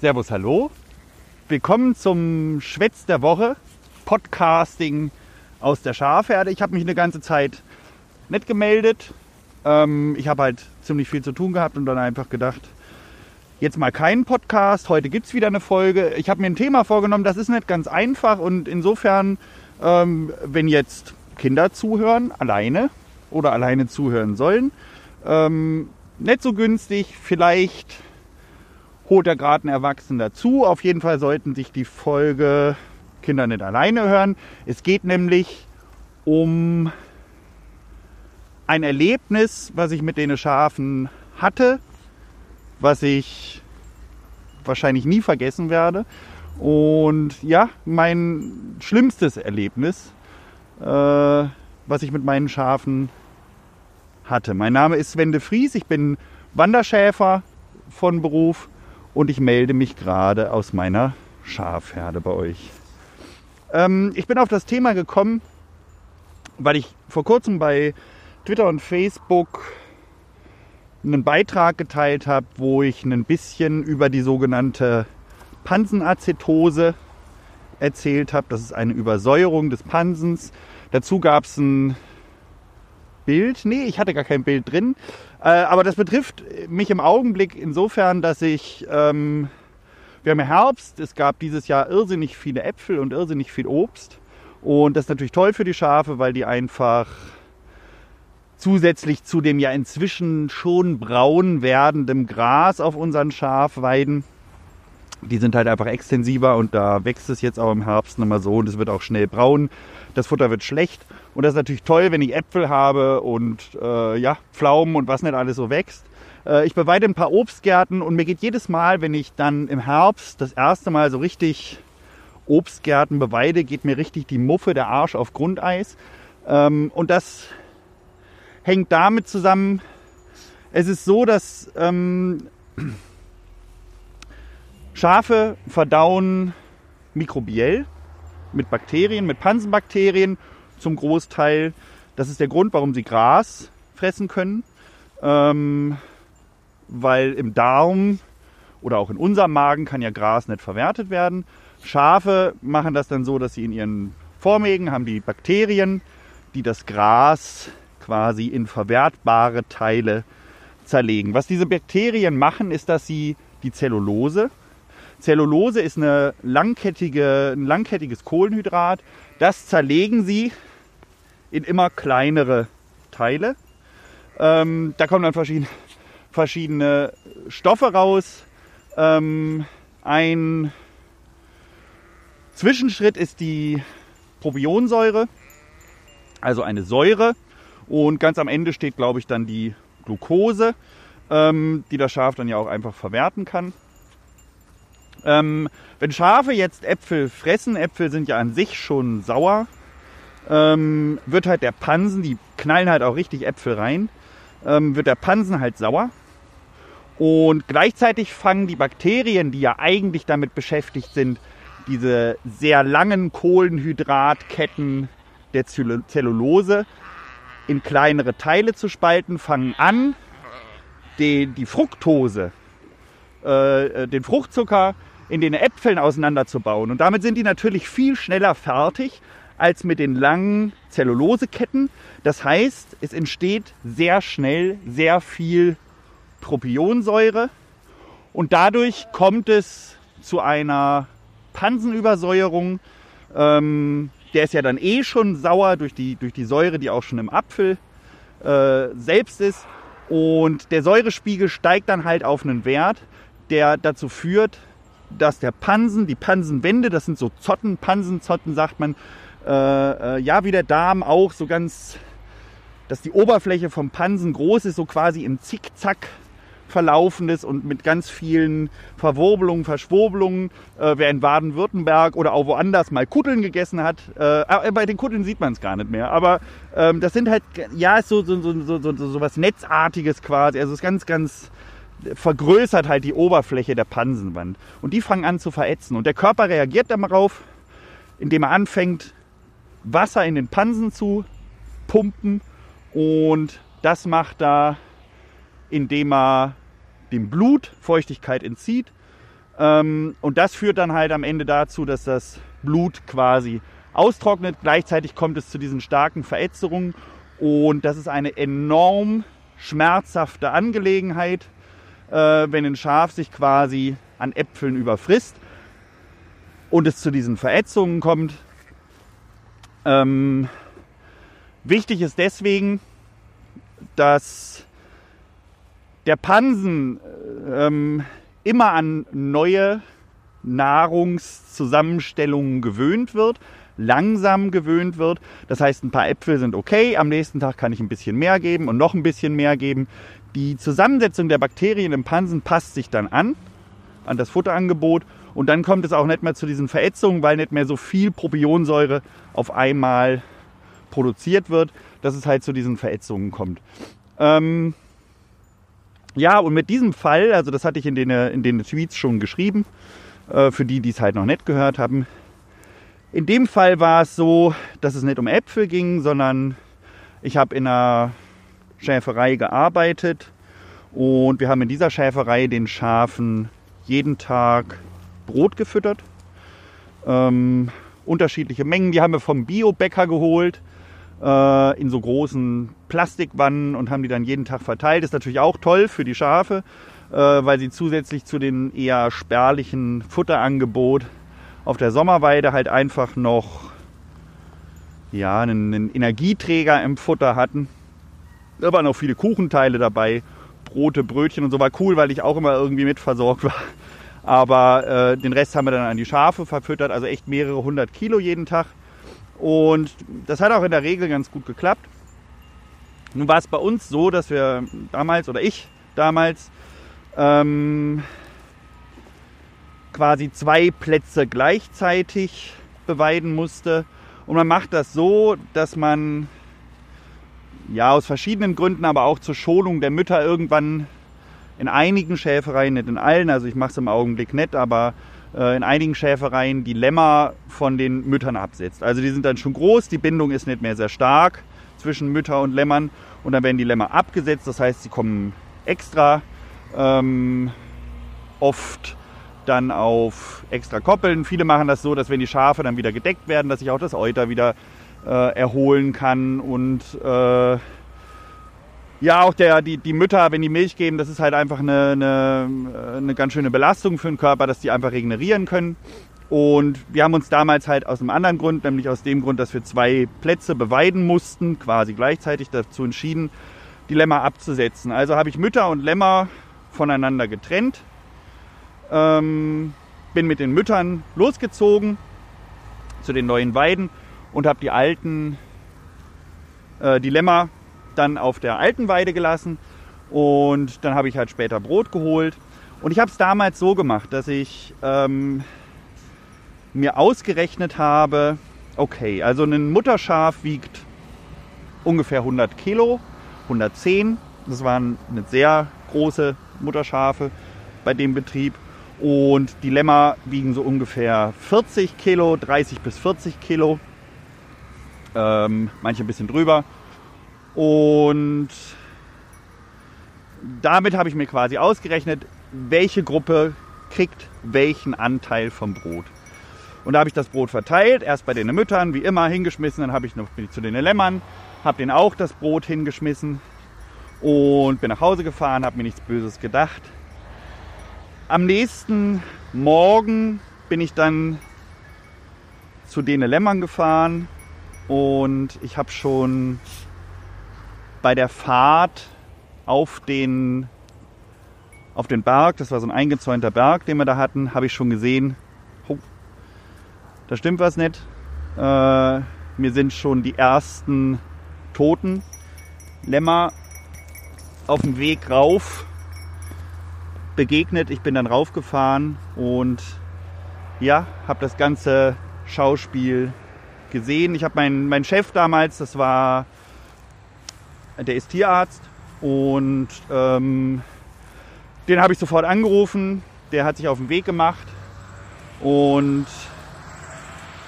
Servus, hallo. Willkommen zum Schwätz der Woche, Podcasting aus der Schafherde. Ich habe mich eine ganze Zeit nicht gemeldet. Ähm, ich habe halt ziemlich viel zu tun gehabt und dann einfach gedacht, jetzt mal keinen Podcast. Heute gibt es wieder eine Folge. Ich habe mir ein Thema vorgenommen, das ist nicht ganz einfach und insofern, ähm, wenn jetzt Kinder zuhören, alleine oder alleine zuhören sollen, ähm, nicht so günstig, vielleicht holt er gerade einen Erwachsenen dazu. Auf jeden Fall sollten sich die Folge Kinder nicht alleine hören. Es geht nämlich um ein Erlebnis, was ich mit den Schafen hatte, was ich wahrscheinlich nie vergessen werde. Und ja, mein schlimmstes Erlebnis, äh, was ich mit meinen Schafen hatte. Mein Name ist Sven de Vries, ich bin Wanderschäfer von Beruf und ich melde mich gerade aus meiner Schafherde bei euch. Ähm, ich bin auf das Thema gekommen, weil ich vor kurzem bei Twitter und Facebook einen Beitrag geteilt habe, wo ich ein bisschen über die sogenannte Pansenacetose erzählt habe. Das ist eine Übersäuerung des Pansens. Dazu gab es ein Bild. Nee, ich hatte gar kein Bild drin. Äh, aber das betrifft mich im Augenblick insofern, dass ich, ähm, wir haben Herbst, es gab dieses Jahr irrsinnig viele Äpfel und irrsinnig viel Obst. Und das ist natürlich toll für die Schafe, weil die einfach zusätzlich zu dem ja inzwischen schon braun werdendem Gras auf unseren Schafweiden, die sind halt einfach extensiver und da wächst es jetzt auch im Herbst nochmal so und es wird auch schnell braun. Das Futter wird schlecht und das ist natürlich toll, wenn ich Äpfel habe und äh, ja, Pflaumen und was nicht alles so wächst. Äh, ich beweide ein paar Obstgärten und mir geht jedes Mal, wenn ich dann im Herbst das erste Mal so richtig Obstgärten beweide, geht mir richtig die Muffe, der Arsch auf Grundeis. Ähm, und das hängt damit zusammen, es ist so, dass ähm, Schafe verdauen mikrobiell mit Bakterien, mit Pansenbakterien zum Großteil. Das ist der Grund, warum sie Gras fressen können, ähm, weil im Darm oder auch in unserem Magen kann ja Gras nicht verwertet werden. Schafe machen das dann so, dass sie in ihren Vormägen haben die Bakterien, die das Gras quasi in verwertbare Teile zerlegen. Was diese Bakterien machen, ist, dass sie die Zellulose, Zellulose ist eine langkettige, ein langkettiges Kohlenhydrat, das zerlegen sie in immer kleinere Teile. Ähm, da kommen dann verschiedene, verschiedene Stoffe raus. Ähm, ein Zwischenschritt ist die Propionsäure, also eine Säure. Und ganz am Ende steht, glaube ich, dann die Glucose, ähm, die das Schaf dann ja auch einfach verwerten kann. Ähm, wenn Schafe jetzt Äpfel fressen, Äpfel sind ja an sich schon sauer, ähm, wird halt der Pansen, die knallen halt auch richtig Äpfel rein, ähm, wird der Pansen halt sauer. Und gleichzeitig fangen die Bakterien, die ja eigentlich damit beschäftigt sind, diese sehr langen Kohlenhydratketten der Zellulose in kleinere Teile zu spalten, fangen an, die, die Fructose, äh, den Fruchtzucker in den Äpfeln auseinanderzubauen. Und damit sind die natürlich viel schneller fertig als mit den langen Zelluloseketten. Das heißt, es entsteht sehr schnell sehr viel Propionsäure und dadurch kommt es zu einer Pansenübersäuerung. Ähm, der ist ja dann eh schon sauer durch die, durch die Säure, die auch schon im Apfel äh, selbst ist. Und der Säurespiegel steigt dann halt auf einen Wert, der dazu führt, dass der Pansen, die Pansenwände, das sind so Zotten, Pansenzotten sagt man, äh, äh, ja wie der Darm auch so ganz, dass die Oberfläche vom Pansen groß ist, so quasi im Zickzack verlaufendes und mit ganz vielen Verwurbelungen, Verschwurbelungen. Äh, wer in Baden-Württemberg oder auch woanders mal Kutteln gegessen hat, äh, äh bei den Kutteln sieht man es gar nicht mehr, aber ähm, das sind halt, ja, ist so, so, so, so, so, so was Netzartiges quasi, also es ist ganz, ganz vergrößert halt die Oberfläche der Pansenwand. Und die fangen an zu verätzen. Und der Körper reagiert darauf, indem er anfängt, Wasser in den Pansen zu pumpen. Und das macht er, indem er dem Blut Feuchtigkeit entzieht. Ähm, und das führt dann halt am Ende dazu, dass das Blut quasi austrocknet. Gleichzeitig kommt es zu diesen starken Verätzerungen und das ist eine enorm schmerzhafte Angelegenheit, wenn ein Schaf sich quasi an Äpfeln überfrisst und es zu diesen Verätzungen kommt. Ähm, wichtig ist deswegen, dass der Pansen ähm, immer an neue Nahrungszusammenstellungen gewöhnt wird, langsam gewöhnt wird. Das heißt, ein paar Äpfel sind okay, am nächsten Tag kann ich ein bisschen mehr geben und noch ein bisschen mehr geben. Die Zusammensetzung der Bakterien im Pansen passt sich dann an, an das Futterangebot und dann kommt es auch nicht mehr zu diesen Verätzungen, weil nicht mehr so viel Propionsäure auf einmal produziert wird, dass es halt zu diesen Verätzungen kommt. Ähm ja, und mit diesem Fall, also das hatte ich in den, in den Tweets schon geschrieben, äh, für die, die es halt noch nicht gehört haben. In dem Fall war es so, dass es nicht um Äpfel ging, sondern ich habe in einer Schäferei gearbeitet und wir haben in dieser Schäferei den Schafen jeden Tag Brot gefüttert. Ähm, unterschiedliche Mengen, die haben wir vom Biobäcker geholt äh, in so großen Plastikwannen und haben die dann jeden Tag verteilt. ist natürlich auch toll für die Schafe, äh, weil sie zusätzlich zu den eher spärlichen Futterangebot auf der Sommerweide halt einfach noch ja, einen, einen Energieträger im Futter hatten. Da waren auch viele Kuchenteile dabei, Brote, Brötchen und so war cool, weil ich auch immer irgendwie mitversorgt war. Aber äh, den Rest haben wir dann an die Schafe verfüttert, also echt mehrere hundert Kilo jeden Tag. Und das hat auch in der Regel ganz gut geklappt. Nun war es bei uns so, dass wir damals, oder ich damals, ähm, quasi zwei Plätze gleichzeitig beweiden musste. Und man macht das so, dass man ja aus verschiedenen Gründen, aber auch zur Schonung der Mütter irgendwann in einigen Schäfereien, nicht in allen, also ich mache es im Augenblick nicht, aber äh, in einigen Schäfereien die Lämmer von den Müttern absetzt. Also die sind dann schon groß, die Bindung ist nicht mehr sehr stark zwischen Mütter und Lämmern und dann werden die Lämmer abgesetzt, das heißt, sie kommen extra ähm, oft dann auf extra Koppeln. Viele machen das so, dass wenn die Schafe dann wieder gedeckt werden, dass sich auch das Euter wieder äh, erholen kann und äh, ja, auch der, die, die Mütter, wenn die Milch geben, das ist halt einfach eine, eine, eine ganz schöne Belastung für den Körper, dass die einfach regenerieren können. Und wir haben uns damals halt aus einem anderen Grund, nämlich aus dem Grund, dass wir zwei Plätze beweiden mussten, quasi gleichzeitig dazu entschieden, die Lämmer abzusetzen. Also habe ich Mütter und Lämmer voneinander getrennt, ähm, bin mit den Müttern losgezogen zu den neuen Weiden und habe die alten, äh, die Lämmer dann auf der alten Weide gelassen und dann habe ich halt später Brot geholt. Und ich habe es damals so gemacht, dass ich ähm, mir ausgerechnet habe, okay, also ein Mutterschaf wiegt ungefähr 100 Kilo, 110. Das waren eine sehr große Mutterschafe bei dem Betrieb. Und die Lämmer wiegen so ungefähr 40 Kilo, 30 bis 40 Kilo. Ähm, manche ein bisschen drüber. Und damit habe ich mir quasi ausgerechnet, welche Gruppe kriegt welchen Anteil vom Brot. Und da habe ich das Brot verteilt, erst bei den Müttern, wie immer, hingeschmissen, dann habe ich noch, bin ich zu den Lämmern, habe denen auch das Brot hingeschmissen und bin nach Hause gefahren, habe mir nichts Böses gedacht. Am nächsten Morgen bin ich dann zu den Lämmern gefahren und ich habe schon bei der Fahrt auf den, auf den Berg, das war so ein eingezäunter Berg, den wir da hatten, habe ich schon gesehen, oh, da stimmt was nicht. Äh, mir sind schon die ersten toten Lämmer auf dem Weg rauf begegnet. Ich bin dann raufgefahren und ja, habe das ganze Schauspiel gesehen. Ich habe meinen mein Chef damals, das war der ist Tierarzt und ähm, den habe ich sofort angerufen. Der hat sich auf den Weg gemacht und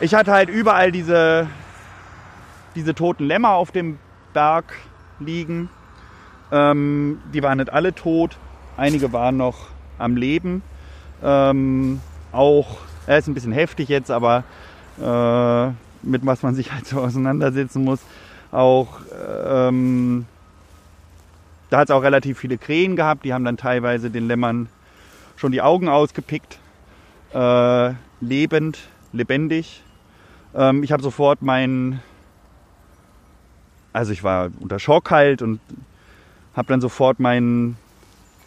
ich hatte halt überall diese, diese toten Lämmer auf dem Berg liegen. Ähm, die waren nicht alle tot, einige waren noch am Leben. Ähm, auch, er ist ein bisschen heftig jetzt, aber äh, mit was man sich halt so auseinandersetzen muss. Auch ähm, da hat es auch relativ viele Krähen gehabt, die haben dann teilweise den Lämmern schon die Augen ausgepickt. Äh, lebend, lebendig. Ähm, ich habe sofort meinen, also ich war unter Schock halt und habe dann sofort mein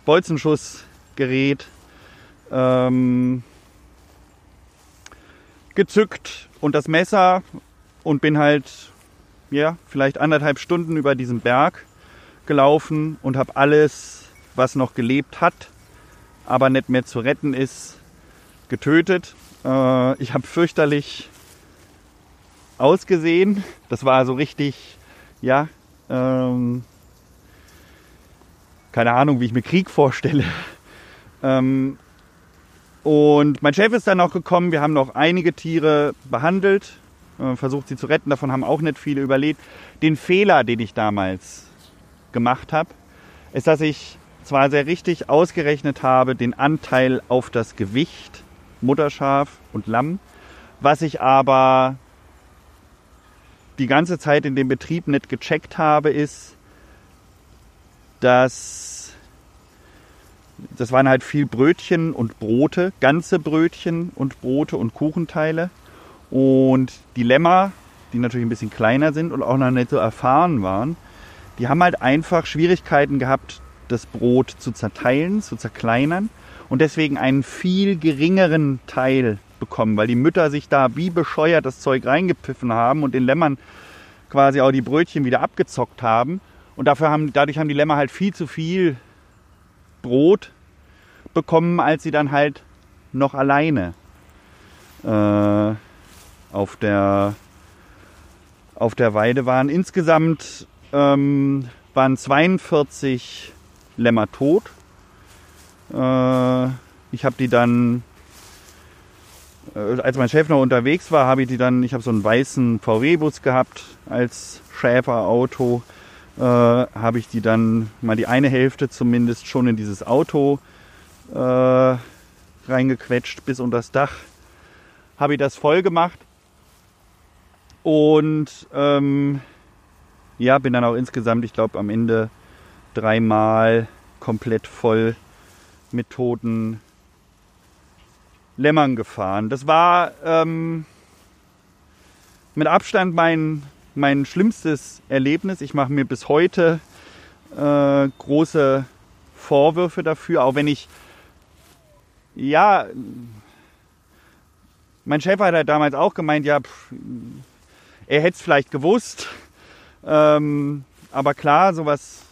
Bolzenschussgerät ähm, gezückt und das Messer und bin halt ja vielleicht anderthalb Stunden über diesen Berg gelaufen und habe alles, was noch gelebt hat, aber nicht mehr zu retten ist, getötet. Äh, ich habe fürchterlich ausgesehen. Das war so richtig, ja, ähm, keine Ahnung, wie ich mir Krieg vorstelle. Ähm, und mein Chef ist dann auch gekommen. Wir haben noch einige Tiere behandelt, äh, versucht sie zu retten. Davon haben auch nicht viele überlebt. Den Fehler, den ich damals gemacht habe, ist, dass ich zwar sehr richtig ausgerechnet habe, den Anteil auf das Gewicht Mutterschaf und Lamm, was ich aber die ganze Zeit in dem Betrieb nicht gecheckt habe, ist, dass das waren halt viel Brötchen und Brote, ganze Brötchen und Brote und Kuchenteile. Und die Lämmer, die natürlich ein bisschen kleiner sind und auch noch nicht so erfahren waren, die haben halt einfach Schwierigkeiten gehabt, das Brot zu zerteilen, zu zerkleinern und deswegen einen viel geringeren Teil bekommen, weil die Mütter sich da wie bescheuert das Zeug reingepfiffen haben und den Lämmern quasi auch die Brötchen wieder abgezockt haben. Und dafür haben, dadurch haben die Lämmer halt viel zu viel Brot bekommen, als sie dann halt noch alleine äh, auf, der, auf der Weide waren. Insgesamt ähm, waren 42 Lämmer tot. Äh, ich habe die dann, äh, als mein Chef noch unterwegs war, habe ich die dann, ich habe so einen weißen VW-Bus gehabt als Schäferauto. Äh, habe ich die dann mal die eine Hälfte zumindest schon in dieses Auto äh, reingequetscht bis unter das Dach. Habe ich das voll gemacht und ähm, ja, bin dann auch insgesamt, ich glaube, am Ende dreimal komplett voll mit toten Lämmern gefahren. Das war ähm, mit Abstand mein, mein schlimmstes Erlebnis. Ich mache mir bis heute äh, große Vorwürfe dafür, auch wenn ich, ja, mein Chef hat halt damals auch gemeint, ja, pff, er hätte es vielleicht gewusst. Ähm, aber klar, sowas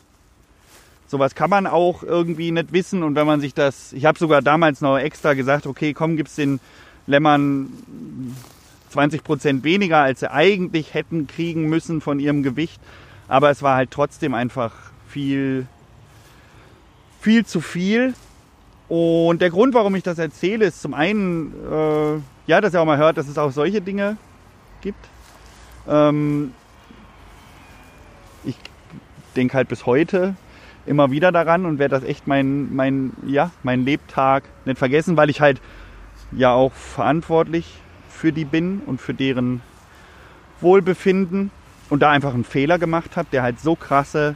Sowas kann man auch irgendwie nicht wissen. Und wenn man sich das, ich habe sogar damals noch extra gesagt, okay, komm, gib's den Lämmern 20 Prozent weniger, als sie eigentlich hätten kriegen müssen von ihrem Gewicht. Aber es war halt trotzdem einfach viel, viel zu viel. Und der Grund, warum ich das erzähle, ist zum einen, äh, ja, dass ihr auch mal hört, dass es auch solche Dinge gibt. Ähm, ich denke halt bis heute, immer wieder daran und werde das echt mein, mein, ja, mein Lebtag nicht vergessen, weil ich halt ja auch verantwortlich für die bin und für deren Wohlbefinden und da einfach einen Fehler gemacht habe, der halt so krasse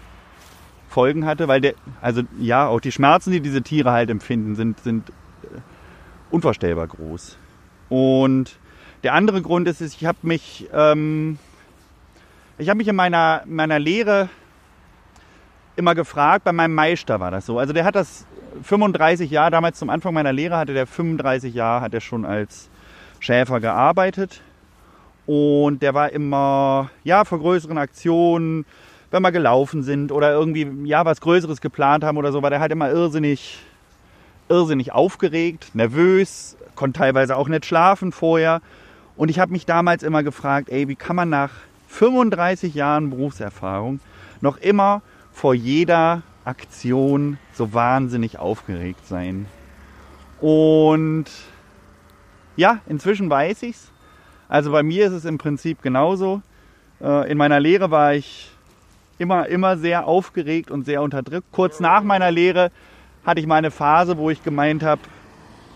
Folgen hatte, weil der, also ja, auch die Schmerzen, die diese Tiere halt empfinden, sind, sind äh, unvorstellbar groß. Und der andere Grund ist, ich habe mich, ähm, ich habe mich in meiner, meiner Lehre immer gefragt, bei meinem Meister war das so. Also der hat das 35 Jahre, damals zum Anfang meiner Lehre hatte der 35 Jahre, hat er schon als Schäfer gearbeitet. Und der war immer, ja, vor größeren Aktionen, wenn wir gelaufen sind oder irgendwie, ja, was Größeres geplant haben oder so, war der halt immer irrsinnig, irrsinnig aufgeregt, nervös, konnte teilweise auch nicht schlafen vorher. Und ich habe mich damals immer gefragt, ey, wie kann man nach 35 Jahren Berufserfahrung noch immer vor jeder Aktion so wahnsinnig aufgeregt sein. Und ja, inzwischen weiß ich's. Also bei mir ist es im Prinzip genauso. Äh, in meiner Lehre war ich immer, immer sehr aufgeregt und sehr unterdrückt. Kurz nach meiner Lehre hatte ich mal eine Phase, wo ich gemeint habe,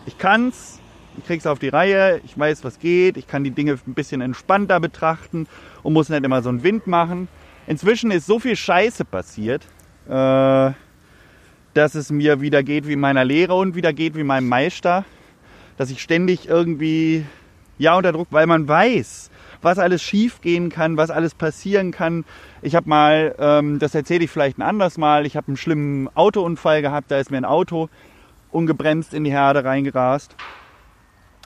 Ich kann's, ich krieg's auf die Reihe, ich weiß, was geht, ich kann die Dinge ein bisschen entspannter betrachten und muss nicht immer so einen Wind machen. Inzwischen ist so viel Scheiße passiert, äh, dass es mir wieder geht wie meiner Lehre und wieder geht wie meinem Meister, dass ich ständig irgendwie ja unter Druck, weil man weiß, was alles schief gehen kann, was alles passieren kann. Ich habe mal, ähm, das erzähle ich vielleicht ein anderes Mal, ich habe einen schlimmen Autounfall gehabt, da ist mir ein Auto ungebremst in die Herde reingerast.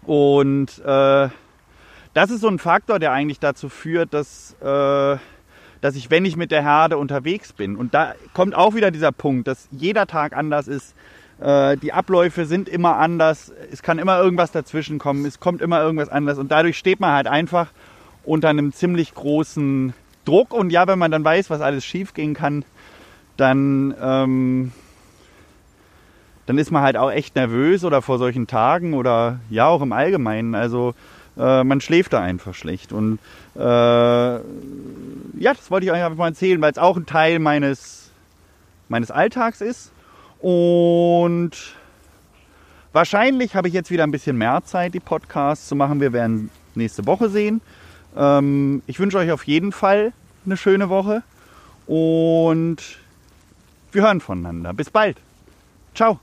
Und äh, das ist so ein Faktor, der eigentlich dazu führt, dass, äh, dass ich, wenn ich mit der Herde unterwegs bin, und da kommt auch wieder dieser Punkt, dass jeder Tag anders ist, die Abläufe sind immer anders, es kann immer irgendwas dazwischen kommen, es kommt immer irgendwas anders und dadurch steht man halt einfach unter einem ziemlich großen Druck und ja, wenn man dann weiß, was alles schief gehen kann, dann ähm, dann ist man halt auch echt nervös oder vor solchen Tagen oder ja auch im Allgemeinen. Also äh, man schläft da einfach schlecht. Und äh, ja, das wollte ich euch einfach mal erzählen, weil es auch ein Teil meines, meines Alltags ist. Und wahrscheinlich habe ich jetzt wieder ein bisschen mehr Zeit, die Podcasts zu machen. Wir werden nächste Woche sehen. Ähm, ich wünsche euch auf jeden Fall eine schöne Woche und wir hören voneinander. Bis bald. Ciao.